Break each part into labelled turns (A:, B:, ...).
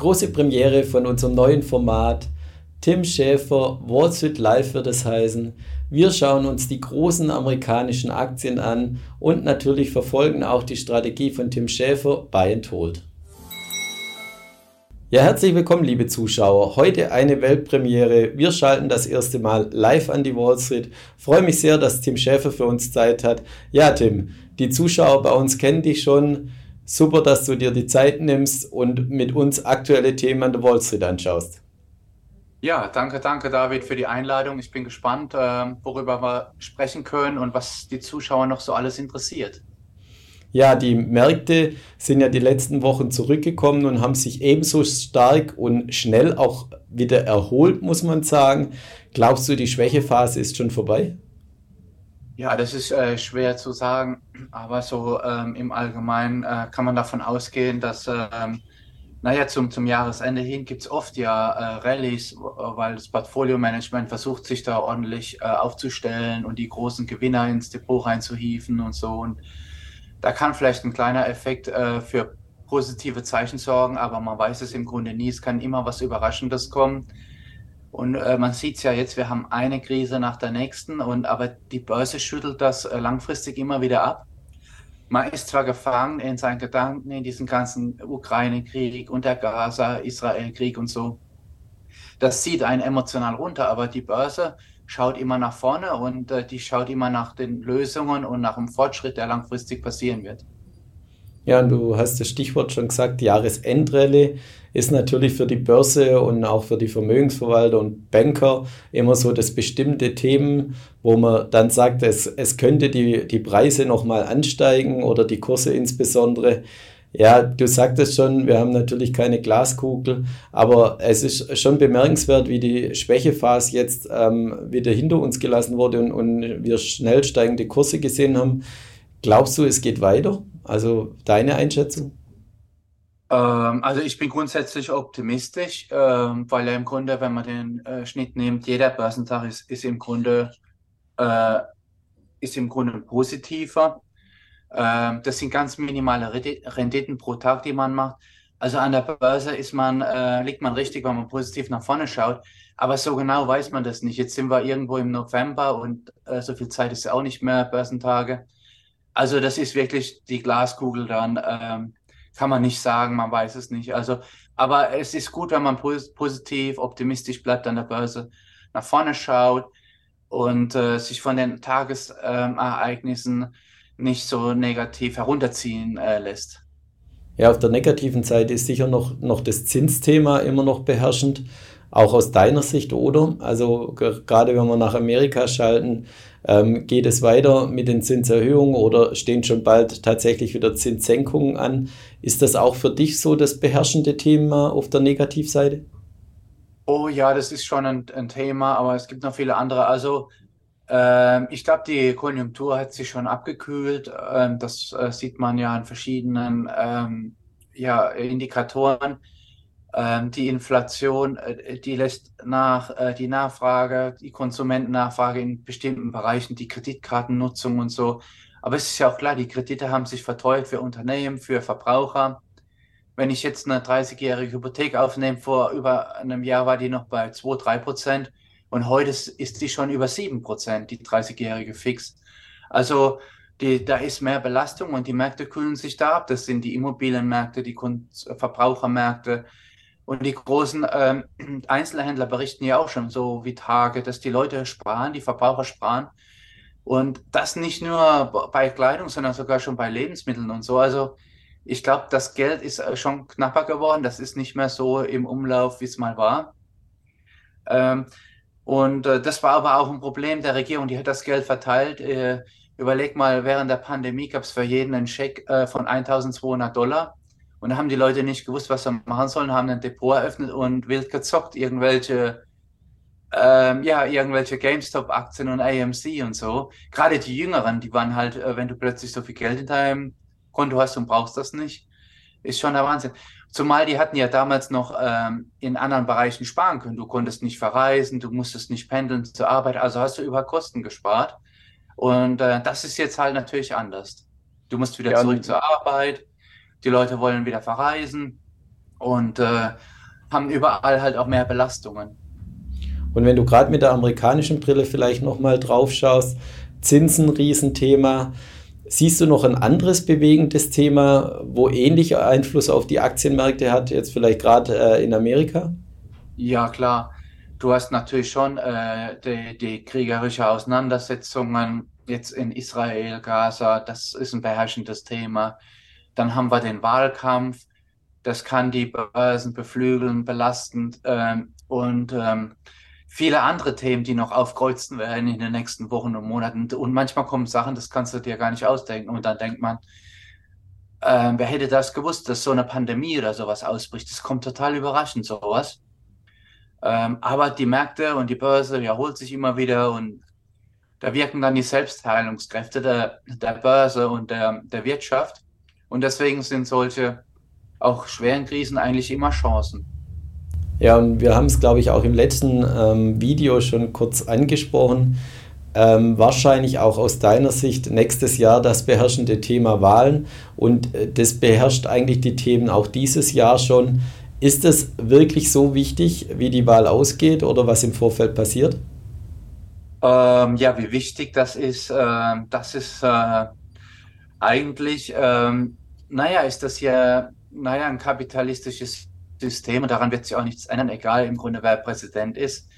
A: große Premiere von unserem neuen Format. Tim Schäfer, Wall Street Live wird es heißen. Wir schauen uns die großen amerikanischen Aktien an und natürlich verfolgen auch die Strategie von Tim Schäfer Buy and Hold. Ja, herzlich willkommen, liebe Zuschauer. Heute eine Weltpremiere. Wir schalten das erste Mal live an die Wall Street. Freue mich sehr, dass Tim Schäfer für uns Zeit hat. Ja, Tim, die Zuschauer bei uns kennen dich schon. Super, dass du dir die Zeit nimmst und mit uns aktuelle Themen an der Wall Street anschaust.
B: Ja, danke, danke, David, für die Einladung. Ich bin gespannt, ähm, worüber wir sprechen können und was die Zuschauer noch so alles interessiert.
A: Ja, die Märkte sind ja die letzten Wochen zurückgekommen und haben sich ebenso stark und schnell auch wieder erholt, muss man sagen. Glaubst du, die Schwächephase ist schon vorbei?
B: Ja, das ist äh, schwer zu sagen, aber so ähm, im Allgemeinen äh, kann man davon ausgehen, dass, ähm, naja, zum, zum Jahresende hin gibt es oft ja äh, Rallyes, weil das Portfolio-Management versucht, sich da ordentlich äh, aufzustellen und die großen Gewinner ins Depot reinzuhieven und so. Und da kann vielleicht ein kleiner Effekt äh, für positive Zeichen sorgen, aber man weiß es im Grunde nie. Es kann immer was Überraschendes kommen. Und äh, man sieht es ja jetzt, wir haben eine Krise nach der nächsten, und aber die Börse schüttelt das äh, langfristig immer wieder ab. Man ist zwar gefangen in seinen Gedanken, in diesem ganzen Ukraine-Krieg und der Gaza-Israel-Krieg und so. Das zieht einen emotional runter, aber die Börse schaut immer nach vorne und äh, die schaut immer nach den Lösungen und nach dem Fortschritt, der langfristig passieren wird.
A: Ja, du hast das Stichwort schon gesagt, Jahresendrallye ist natürlich für die Börse und auch für die Vermögensverwalter und Banker immer so das bestimmte Themen, wo man dann sagt, es, es könnte die, die Preise nochmal ansteigen oder die Kurse insbesondere. Ja, du sagtest schon, wir haben natürlich keine Glaskugel, aber es ist schon bemerkenswert, wie die Schwächephase jetzt ähm, wieder hinter uns gelassen wurde und, und wir schnell steigende Kurse gesehen haben. Glaubst du, es geht weiter? Also deine Einschätzung?
B: Ähm, also ich bin grundsätzlich optimistisch, ähm, weil ja im Grunde, wenn man den äh, Schnitt nimmt, jeder Börsentag ist, ist im Grunde äh, ist im Grunde positiver. Ähm, das sind ganz minimale Renditen pro Tag, die man macht. Also an der Börse ist man, äh, liegt man richtig, wenn man positiv nach vorne schaut. Aber so genau weiß man das nicht. Jetzt sind wir irgendwo im November und äh, so viel Zeit ist ja auch nicht mehr, Börsentage. Also das ist wirklich die Glaskugel dann. Ähm, kann man nicht sagen, man weiß es nicht. Also, aber es ist gut, wenn man positiv, optimistisch bleibt an der Börse, nach vorne schaut und äh, sich von den Tagesereignissen ähm, nicht so negativ herunterziehen äh, lässt.
A: Ja, auf der negativen Seite ist sicher noch, noch das Zinsthema immer noch beherrschend, auch aus deiner Sicht, oder? Also gerade wenn wir nach Amerika schalten, ähm, geht es weiter mit den Zinserhöhungen oder stehen schon bald tatsächlich wieder Zinssenkungen an? Ist das auch für dich so das beherrschende Thema auf der Negativseite?
B: Oh ja, das ist schon ein, ein Thema, aber es gibt noch viele andere. Also ähm, ich glaube, die Konjunktur hat sich schon abgekühlt. Ähm, das äh, sieht man ja an verschiedenen ähm, ja, Indikatoren. Ähm, die Inflation, äh, die lässt nach, äh, die Nachfrage, die Konsumentennachfrage in bestimmten Bereichen, die Kreditkartennutzung und so. Aber es ist ja auch klar, die Kredite haben sich verteuert für Unternehmen, für Verbraucher. Wenn ich jetzt eine 30-jährige Hypothek aufnehme, vor über einem Jahr war die noch bei 2, 3 Prozent und heute ist die schon über 7 Prozent, die 30-jährige Fix. Also die, da ist mehr Belastung und die Märkte kühlen sich da ab. Das sind die Immobilienmärkte, die Verbrauchermärkte, und die großen ähm, Einzelhändler berichten ja auch schon so wie Tage, dass die Leute sparen, die Verbraucher sparen. Und das nicht nur bei Kleidung, sondern sogar schon bei Lebensmitteln und so. Also ich glaube, das Geld ist äh, schon knapper geworden. Das ist nicht mehr so im Umlauf, wie es mal war. Ähm, und äh, das war aber auch ein Problem der Regierung. Die hat das Geld verteilt. Äh, überleg mal, während der Pandemie gab es für jeden einen Scheck äh, von 1200 Dollar. Und da haben die Leute nicht gewusst, was sie machen sollen, haben ein Depot eröffnet und wild gezockt, irgendwelche, ähm, ja, irgendwelche GameStop-Aktien und AMC und so. Gerade die Jüngeren, die waren halt, äh, wenn du plötzlich so viel Geld in deinem Konto hast und brauchst das nicht, ist schon der Wahnsinn. Zumal die hatten ja damals noch ähm, in anderen Bereichen sparen können. Du konntest nicht verreisen, du musstest nicht pendeln zur Arbeit, also hast du über Kosten gespart. Und äh, das ist jetzt halt natürlich anders. Du musst wieder ja, zurück zur Arbeit die Leute wollen wieder verreisen. und äh, haben überall halt auch mehr Belastungen.
A: Und wenn du gerade mit der amerikanischen Brille vielleicht nochmal drauf schaust, Zinsen, Riesenthema. Siehst du noch ein anderes bewegendes Thema, wo ähnlicher Einfluss auf die Aktienmärkte hat, jetzt vielleicht gerade äh, in Amerika?
B: Ja, klar. Du hast natürlich schon äh, die, die kriegerische Auseinandersetzungen jetzt in Israel, Gaza, das ist ein beherrschendes Thema. Dann haben wir den Wahlkampf, das kann die Börsen beflügeln, belastend. Ähm, und ähm, viele andere Themen, die noch aufkreuzen werden in den nächsten Wochen und Monaten. Und manchmal kommen Sachen, das kannst du dir gar nicht ausdenken. Und dann denkt man, äh, wer hätte das gewusst, dass so eine Pandemie oder sowas ausbricht? Das kommt total überraschend, sowas. Ähm, aber die Märkte und die Börse erholt sich immer wieder und da wirken dann die Selbstheilungskräfte der, der Börse und der, der Wirtschaft. Und deswegen sind solche auch schweren Krisen eigentlich immer Chancen.
A: Ja, und wir haben es, glaube ich, auch im letzten ähm, Video schon kurz angesprochen. Ähm, wahrscheinlich auch aus deiner Sicht nächstes Jahr das beherrschende Thema Wahlen und äh, das beherrscht eigentlich die Themen auch dieses Jahr schon. Ist es wirklich so wichtig, wie die Wahl ausgeht oder was im Vorfeld passiert?
B: Ähm, ja, wie wichtig das ist, äh, das ist äh, eigentlich, ähm, naja, ist das ja, naja, ein kapitalistisches System und daran wird sich auch nichts ändern, egal im Grunde wer Präsident ist.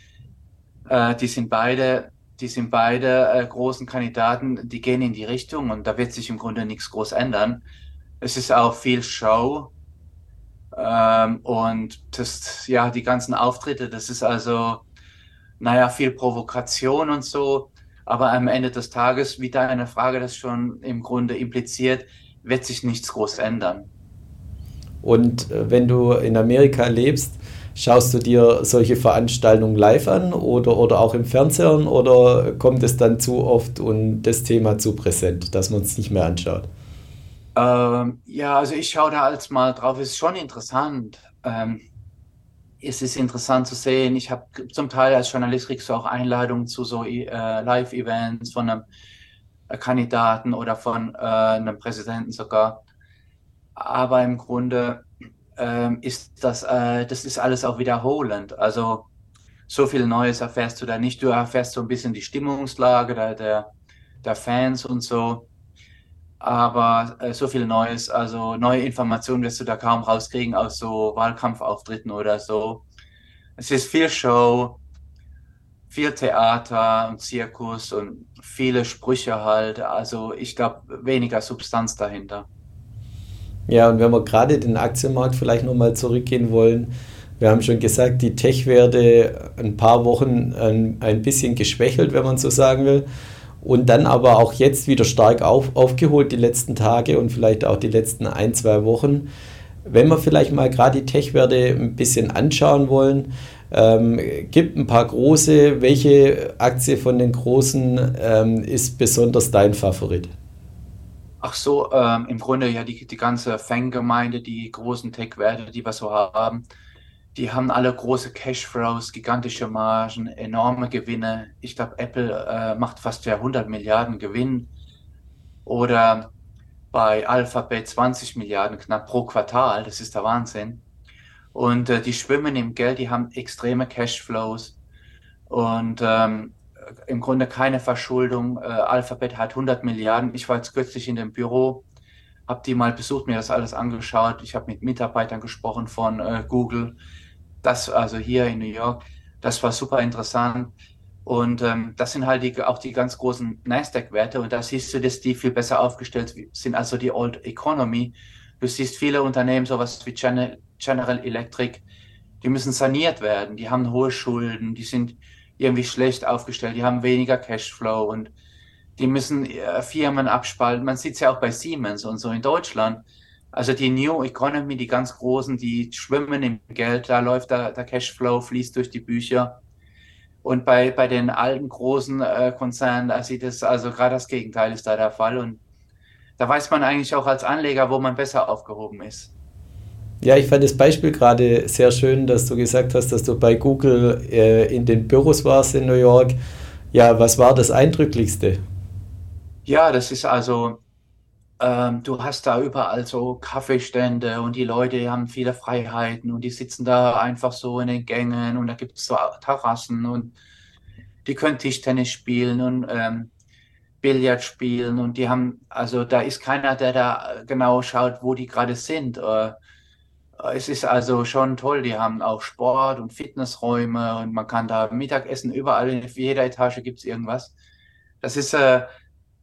B: Äh, die sind beide, die sind beide äh, großen Kandidaten, die gehen in die Richtung und da wird sich im Grunde nichts groß ändern. Es ist auch viel Show ähm, und das, ja, die ganzen Auftritte, das ist also, naja, viel Provokation und so. Aber am Ende des Tages, wie da eine Frage das schon im Grunde impliziert, wird sich nichts groß ändern.
A: Und äh, wenn du in Amerika lebst, schaust du dir solche Veranstaltungen live an oder, oder auch im Fernsehen oder kommt es dann zu oft und das Thema zu präsent, dass man es nicht mehr anschaut?
B: Ähm, ja, also ich schaue da als mal drauf, es ist schon interessant. Ähm, es ist interessant zu sehen. Ich habe zum Teil als Journalist kriegst du auch Einladungen zu so äh, Live-Events von einem Kandidaten oder von äh, einem Präsidenten sogar aber im Grunde ähm, ist das, äh, das ist alles auch wiederholend. Also so viel Neues erfährst du da nicht. Du erfährst so ein bisschen die Stimmungslage der, der, der Fans und so. Aber äh, so viel Neues, also neue Informationen wirst du da kaum rauskriegen aus so Wahlkampfauftritten oder so. Es ist viel Show, viel Theater und Zirkus und viele Sprüche halt. Also ich glaube, weniger Substanz dahinter.
A: Ja, und wenn wir gerade den Aktienmarkt vielleicht nochmal zurückgehen wollen, wir haben schon gesagt, die Tech-Werte ein paar Wochen ein, ein bisschen geschwächelt, wenn man so sagen will. Und dann aber auch jetzt wieder stark auf, aufgeholt, die letzten Tage und vielleicht auch die letzten ein, zwei Wochen. Wenn wir vielleicht mal gerade die Tech-Werte ein bisschen anschauen wollen, ähm, gibt ein paar große. Welche Aktie von den großen ähm, ist besonders dein Favorit?
B: Ach so, ähm, im Grunde ja die, die ganze Fangemeinde, die großen Tech-Werte, die wir so haben, die haben alle große Cashflows, gigantische Margen, enorme Gewinne. Ich glaube, Apple äh, macht fast ja 100 Milliarden Gewinn oder bei Alphabet 20 Milliarden knapp pro Quartal. Das ist der Wahnsinn. Und äh, die schwimmen im Geld, die haben extreme Cashflows. Und ähm, im Grunde keine Verschuldung. Äh, Alphabet hat 100 Milliarden. Ich war jetzt kürzlich in dem Büro, habe die mal besucht, mir das alles angeschaut. Ich habe mit Mitarbeitern gesprochen von äh, Google. Das also hier in New York. Das war super interessant. Und ähm, das sind halt die, auch die ganz großen Nasdaq-Werte. Und da siehst du, dass die viel besser aufgestellt sind, also die Old Economy. Du siehst viele Unternehmen, sowas wie General Electric, die müssen saniert werden. Die haben hohe Schulden, die sind irgendwie schlecht aufgestellt, die haben weniger Cashflow und die müssen äh, Firmen abspalten. Man sieht es ja auch bei Siemens und so in Deutschland. Also die New Economy, die ganz großen, die schwimmen im Geld, da läuft der, der Cashflow, fließt durch die Bücher. Und bei, bei den alten großen äh, Konzernen, da sieht es also gerade das Gegenteil ist da der Fall. Und da weiß man eigentlich auch als Anleger, wo man besser aufgehoben ist.
A: Ja, ich fand das Beispiel gerade sehr schön, dass du gesagt hast, dass du bei Google äh, in den Büros warst in New York. Ja, was war das Eindrücklichste?
B: Ja, das ist also, ähm, du hast da überall so Kaffeestände und die Leute haben viele Freiheiten und die sitzen da einfach so in den Gängen und da gibt es so Terrassen und die können Tischtennis spielen und ähm, Billard spielen und die haben, also da ist keiner, der da genau schaut, wo die gerade sind. Äh, es ist also schon toll, die haben auch Sport und Fitnessräume und man kann da Mittagessen, überall in jeder Etage gibt es irgendwas. Das ist äh,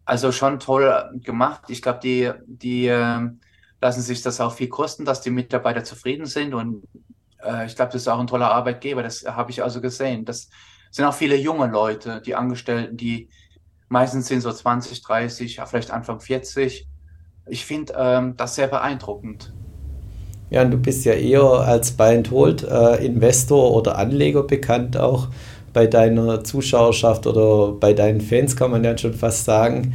B: also schon toll gemacht. Ich glaube, die, die äh, lassen sich das auch viel kosten, dass die Mitarbeiter zufrieden sind und äh, ich glaube, das ist auch ein toller Arbeitgeber. Das habe ich also gesehen. Das sind auch viele junge Leute, die Angestellten, die meistens sind so 20, 30, vielleicht Anfang 40. Ich finde ähm, das sehr beeindruckend.
A: Ja, und du bist ja eher als Buy and Hold äh, Investor oder Anleger bekannt auch bei deiner Zuschauerschaft oder bei deinen Fans, kann man ja schon fast sagen.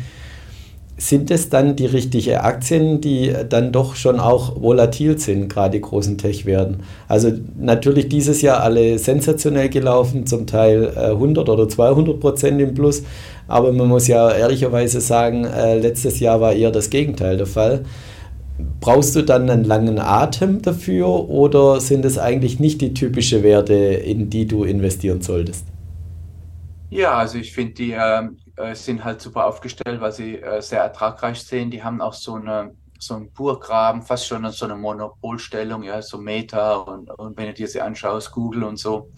A: Sind es dann die richtigen Aktien, die dann doch schon auch volatil sind, gerade die großen Tech-Werten? Also natürlich dieses Jahr alle sensationell gelaufen, zum Teil äh, 100 oder 200 Prozent im Plus, aber man muss ja ehrlicherweise sagen, äh, letztes Jahr war eher das Gegenteil der Fall. Brauchst du dann einen langen Atem dafür oder sind es eigentlich nicht die typischen Werte, in die du investieren solltest?
B: Ja, also ich finde, die ähm, äh, sind halt super aufgestellt, weil sie äh, sehr ertragreich sind. Die haben auch so eine so einen Burggraben, fast schon so eine Monopolstellung, ja, so Meta und, und wenn du dir sie anschaust, Google und so,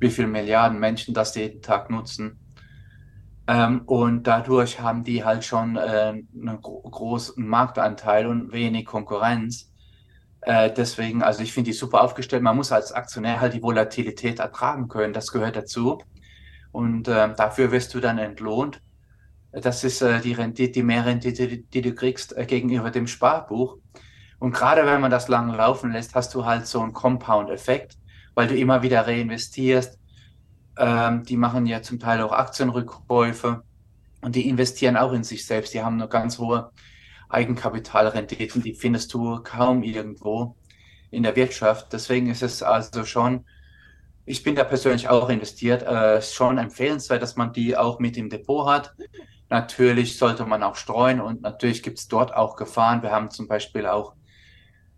B: wie viele Milliarden Menschen das jeden Tag nutzen. Ähm, und dadurch haben die halt schon äh, einen gro großen Marktanteil und wenig Konkurrenz. Äh, deswegen, also ich finde die super aufgestellt. Man muss als Aktionär halt die Volatilität ertragen können. Das gehört dazu. Und äh, dafür wirst du dann entlohnt. Das ist äh, die Rendite, die Mehrrendite, die, die du kriegst äh, gegenüber dem Sparbuch. Und gerade wenn man das lang laufen lässt, hast du halt so einen Compound-Effekt, weil du immer wieder reinvestierst ähm, die machen ja zum Teil auch Aktienrückkäufe und die investieren auch in sich selbst. Die haben eine ganz hohe Eigenkapitalrenditen, die findest du kaum irgendwo in der Wirtschaft. Deswegen ist es also schon, ich bin da persönlich auch investiert, äh, schon empfehlenswert, dass man die auch mit im Depot hat. Natürlich sollte man auch streuen und natürlich gibt es dort auch Gefahren. Wir haben zum Beispiel auch,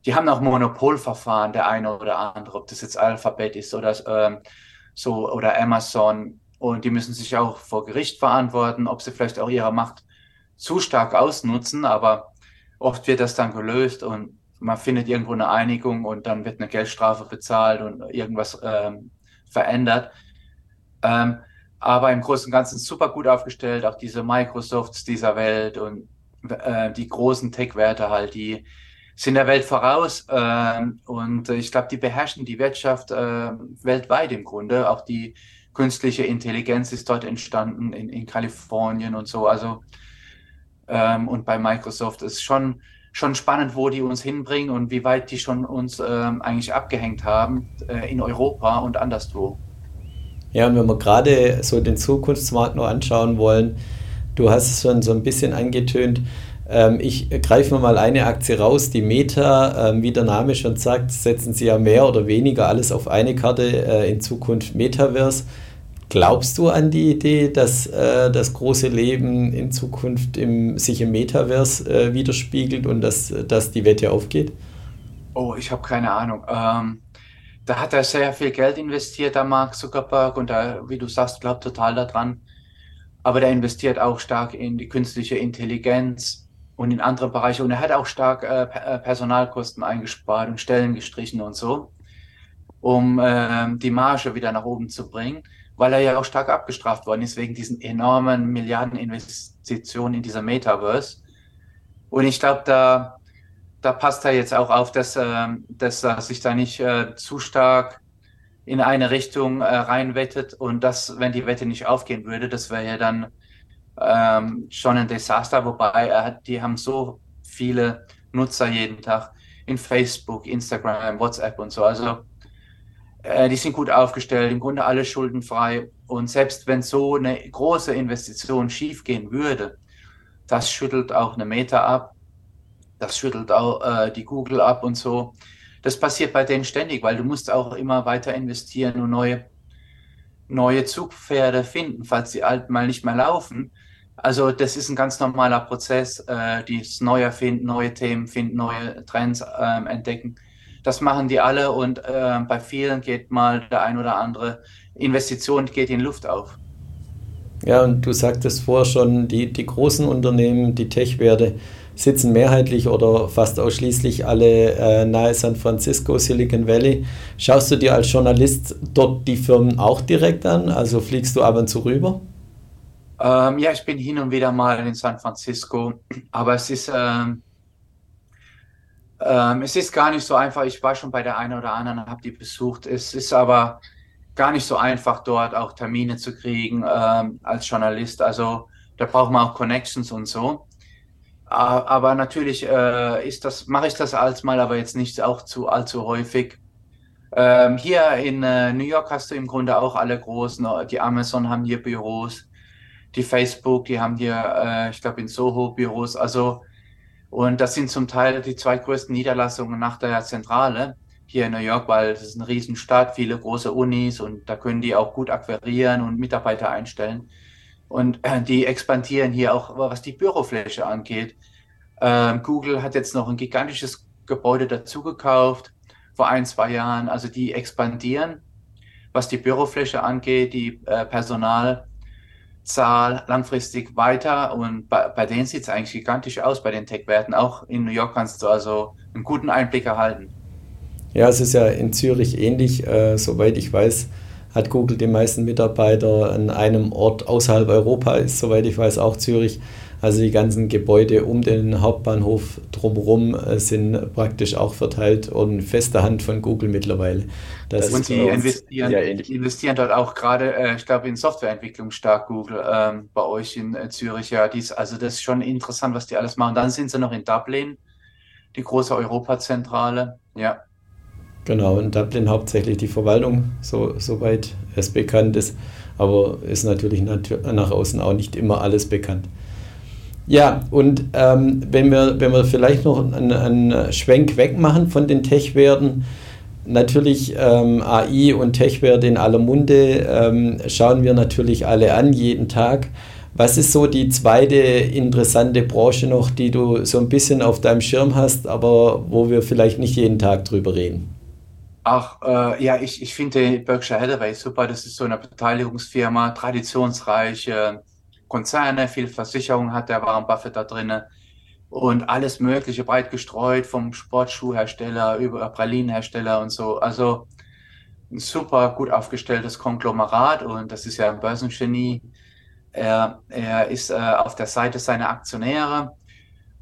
B: die haben auch Monopolverfahren, der eine oder andere, ob das jetzt Alphabet ist oder ähm, so oder Amazon und die müssen sich auch vor Gericht verantworten, ob sie vielleicht auch ihre Macht zu stark ausnutzen, aber oft wird das dann gelöst und man findet irgendwo eine Einigung und dann wird eine Geldstrafe bezahlt und irgendwas ähm, verändert. Ähm, aber im Großen und Ganzen super gut aufgestellt, auch diese Microsofts dieser Welt und äh, die großen Tech-Werte halt, die sind der Welt voraus äh, und ich glaube, die beherrschen die Wirtschaft äh, weltweit im Grunde. Auch die künstliche Intelligenz ist dort entstanden in, in Kalifornien und so. Also ähm, und bei Microsoft ist schon schon spannend, wo die uns hinbringen und wie weit die schon uns ähm, eigentlich abgehängt haben äh, in Europa und anderswo.
A: Ja, und wenn wir gerade so den Zukunftsmarkt noch anschauen wollen, du hast es schon so ein bisschen angetönt, ähm, ich greife mal eine Aktie raus, die Meta, ähm, wie der Name schon sagt, setzen sie ja mehr oder weniger alles auf eine Karte, äh, in Zukunft Metaverse. Glaubst du an die Idee, dass äh, das große Leben in Zukunft im, sich im Metaverse äh, widerspiegelt und dass, dass die Wette aufgeht?
B: Oh, ich habe keine Ahnung. Ähm, da hat er sehr viel Geld investiert, der Mark Zuckerberg, und da, wie du sagst, glaubt total daran. Aber der investiert auch stark in die künstliche Intelligenz und in andere Bereiche. Und er hat auch stark äh, äh, Personalkosten eingespart und Stellen gestrichen und so, um äh, die Marge wieder nach oben zu bringen, weil er ja auch stark abgestraft worden ist wegen diesen enormen Milliardeninvestitionen in dieser Metaverse. Und ich glaube, da, da passt er jetzt auch auf, dass, äh, dass er sich da nicht äh, zu stark in eine Richtung äh, reinwettet und dass, wenn die Wette nicht aufgehen würde, das wäre ja dann ähm, schon ein Desaster, wobei hat, die haben so viele Nutzer jeden Tag in Facebook, Instagram, WhatsApp und so. Also äh, die sind gut aufgestellt, im Grunde alle schuldenfrei. Und selbst wenn so eine große Investition schiefgehen würde, das schüttelt auch eine Meta ab, das schüttelt auch äh, die Google ab und so. Das passiert bei denen ständig, weil du musst auch immer weiter investieren und neue, neue Zugpferde finden, falls die alten mal nicht mehr laufen Also das ist ein ganz normaler Prozess, äh, dieses Neue erfinden, neue Themen finden, neue Trends ähm, entdecken. Das machen die alle und äh, bei vielen geht mal der ein oder andere Investition geht in Luft auf.
A: Ja, und du sagtest vorher schon, die, die großen Unternehmen, die Tech-Werte, sitzen mehrheitlich oder fast ausschließlich alle äh, nahe San Francisco, Silicon Valley. Schaust du dir als Journalist dort die Firmen auch direkt an? Also fliegst du ab und zu rüber?
B: Ähm, ja, ich bin hin und wieder mal in San Francisco, aber es ist, ähm, ähm, es ist gar nicht so einfach. Ich war schon bei der einen oder anderen, habe die besucht. Es ist aber gar nicht so einfach, dort auch Termine zu kriegen ähm, als Journalist. Also da braucht man auch Connections und so. Aber natürlich äh, ist das, mache ich das als mal, aber jetzt nicht auch zu allzu häufig. Ähm, hier in äh, New York hast du im Grunde auch alle großen. Die Amazon haben hier Büros, die Facebook, die haben hier, äh, ich glaube, in Soho Büros. Also und das sind zum Teil die zwei größten Niederlassungen nach der Zentrale hier in New York, weil es ist eine Riesenstadt, viele große Unis und da können die auch gut akquirieren und Mitarbeiter einstellen. Und äh, die expandieren hier auch, was die Bürofläche angeht. Ähm, Google hat jetzt noch ein gigantisches Gebäude dazugekauft vor ein, zwei Jahren. Also die expandieren, was die Bürofläche angeht, die äh, Personalzahl langfristig weiter. Und bei, bei denen sieht es eigentlich gigantisch aus, bei den Tech-Werten. Auch in New York kannst du also einen guten Einblick erhalten.
A: Ja, es ist ja in Zürich ähnlich. Äh, soweit ich weiß, hat Google die meisten Mitarbeiter an einem Ort außerhalb Europa, ist soweit ich weiß auch Zürich. Also die ganzen Gebäude um den Hauptbahnhof drumherum äh, sind praktisch auch verteilt und feste Hand von Google mittlerweile.
B: Das und die investieren, ja, investieren dort auch gerade, äh, ich glaube, in Softwareentwicklung stark Google ähm, bei euch in äh, Zürich. Ja, dies, also das ist schon interessant, was die alles machen. Dann sind sie noch in Dublin, die große Europazentrale. Ja.
A: Genau, in Dublin hauptsächlich die Verwaltung, so, soweit es bekannt ist. Aber ist natürlich nach außen auch nicht immer alles bekannt. Ja, und ähm, wenn, wir, wenn wir vielleicht noch einen, einen Schwenk wegmachen von den Tech-Werten, natürlich ähm, AI und Tech-Werte in aller Munde ähm, schauen wir natürlich alle an, jeden Tag. Was ist so die zweite interessante Branche noch, die du so ein bisschen auf deinem Schirm hast, aber wo wir vielleicht nicht jeden Tag drüber reden?
B: Ach, äh, ja, ich, ich finde Berkshire Hathaway super. Das ist so eine Beteiligungsfirma, traditionsreiche Konzerne, viel Versicherung hat der Warren Buffett da drin und alles Mögliche breit gestreut, vom Sportschuhhersteller über Pralinenhersteller und so. Also ein super gut aufgestelltes Konglomerat und das ist ja ein Börsengenie. Er, er ist äh, auf der Seite seiner Aktionäre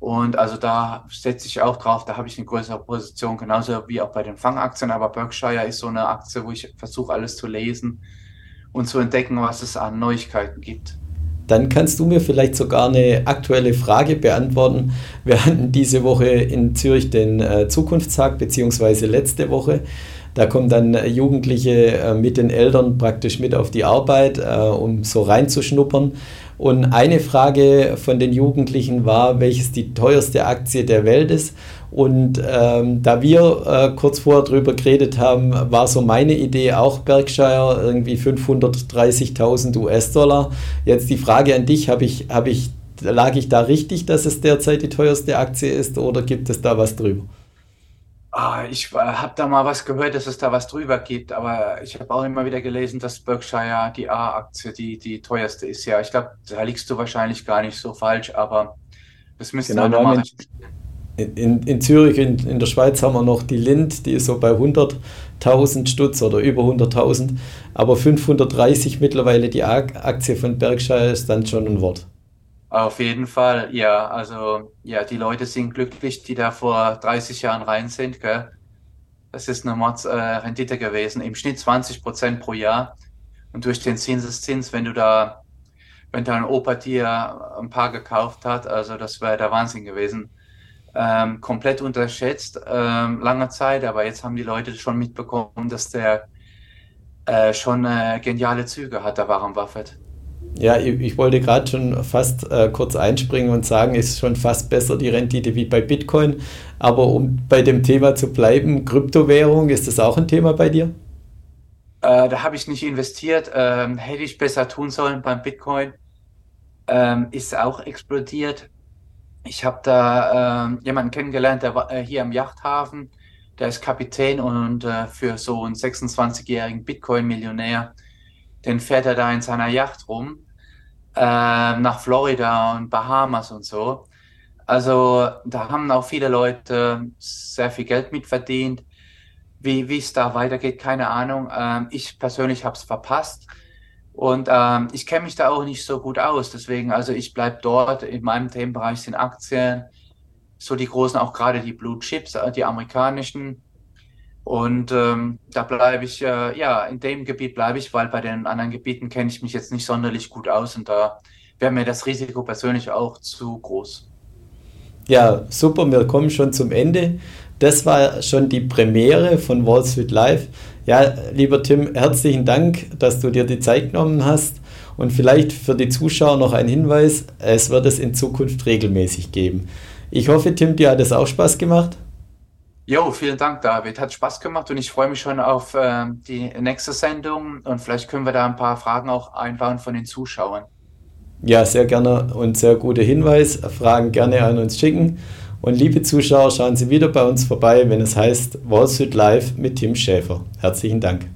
B: und also da setze ich auch drauf, da habe ich eine größere Position, genauso wie auch bei den Fangaktien. Aber Berkshire ist so eine Aktie, wo ich versuche, alles zu lesen und zu entdecken, was es an Neuigkeiten gibt.
A: Dann kannst du mir vielleicht sogar eine aktuelle Frage beantworten. Wir hatten diese Woche in Zürich den äh, Zukunftstag, beziehungsweise letzte Woche. Da kommen dann Jugendliche äh, mit den Eltern praktisch mit auf die Arbeit, äh, um so reinzuschnuppern. Und eine Frage von den Jugendlichen war, welches die teuerste Aktie der Welt ist. Und ähm, da wir äh, kurz vorher drüber geredet haben, war so meine Idee auch Berkshire, irgendwie 530.000 US-Dollar. Jetzt die Frage an dich, habe ich, hab ich, lag ich da richtig, dass es derzeit die teuerste Aktie ist oder gibt es da was drüber?
B: Ah, ich äh, habe da mal was gehört, dass es da was drüber gibt, aber ich habe auch immer wieder gelesen, dass Berkshire die A-Aktie die, die teuerste ist. Ja, ich glaube, da liegst du wahrscheinlich gar nicht so falsch, aber das müsste genau,
A: nochmal. In, in, in, Zürich, in, in der Schweiz haben wir noch die Lind, die ist so bei 100.000 Stutz oder über 100.000, aber 530 mittlerweile die A-Aktie von Berkshire ist dann schon ein Wort.
B: Auf jeden Fall, ja. Also, ja, die Leute sind glücklich, die da vor 30 Jahren rein sind, gell? Das ist eine Mordsrendite äh, gewesen. Im Schnitt 20 Prozent pro Jahr. Und durch den Zinseszins, wenn du da, wenn dein Opa dir ein paar gekauft hat, also das wäre der Wahnsinn gewesen. Ähm, komplett unterschätzt, ähm, lange Zeit, aber jetzt haben die Leute schon mitbekommen, dass der äh, schon äh, geniale Züge hat, der Warren Buffett.
A: Ja, ich, ich wollte gerade schon fast äh, kurz einspringen und sagen, es ist schon fast besser die Rendite wie bei Bitcoin. Aber um bei dem Thema zu bleiben, Kryptowährung, ist das auch ein Thema bei dir?
B: Äh, da habe ich nicht investiert. Ähm, hätte ich besser tun sollen beim Bitcoin. ähm, ist auch explodiert. Ich habe da äh, jemanden kennengelernt, der war äh, hier am Yachthafen, der ist Kapitän und äh, für so einen 26-jährigen Bitcoin-Millionär, den fährt er da in seiner Yacht rum, äh, nach Florida und Bahamas und so. Also da haben auch viele Leute sehr viel Geld mitverdient. Wie, wie es da weitergeht, keine Ahnung. Ähm, ich persönlich habe es verpasst. Und ähm, ich kenne mich da auch nicht so gut aus. Deswegen, also ich bleibe dort. In meinem Themenbereich sind Aktien, so die großen, auch gerade die Blue Chips, äh, die amerikanischen. Und ähm, da bleibe ich, äh, ja, in dem Gebiet bleibe ich, weil bei den anderen Gebieten kenne ich mich jetzt nicht sonderlich gut aus und da wäre mir das Risiko persönlich auch zu groß.
A: Ja, super, wir kommen schon zum Ende. Das war schon die Premiere von Wall Street Live. Ja, lieber Tim, herzlichen Dank, dass du dir die Zeit genommen hast. Und vielleicht für die Zuschauer noch ein Hinweis, es wird es in Zukunft regelmäßig geben. Ich hoffe, Tim, dir hat es auch Spaß gemacht.
B: Jo, vielen Dank, David. Hat Spaß gemacht und ich freue mich schon auf äh, die nächste Sendung und vielleicht können wir da ein paar Fragen auch einbauen von den Zuschauern.
A: Ja, sehr gerne und sehr guter Hinweis. Fragen gerne an uns schicken. Und liebe Zuschauer, schauen Sie wieder bei uns vorbei, wenn es heißt Wall Street Live mit Tim Schäfer. Herzlichen Dank.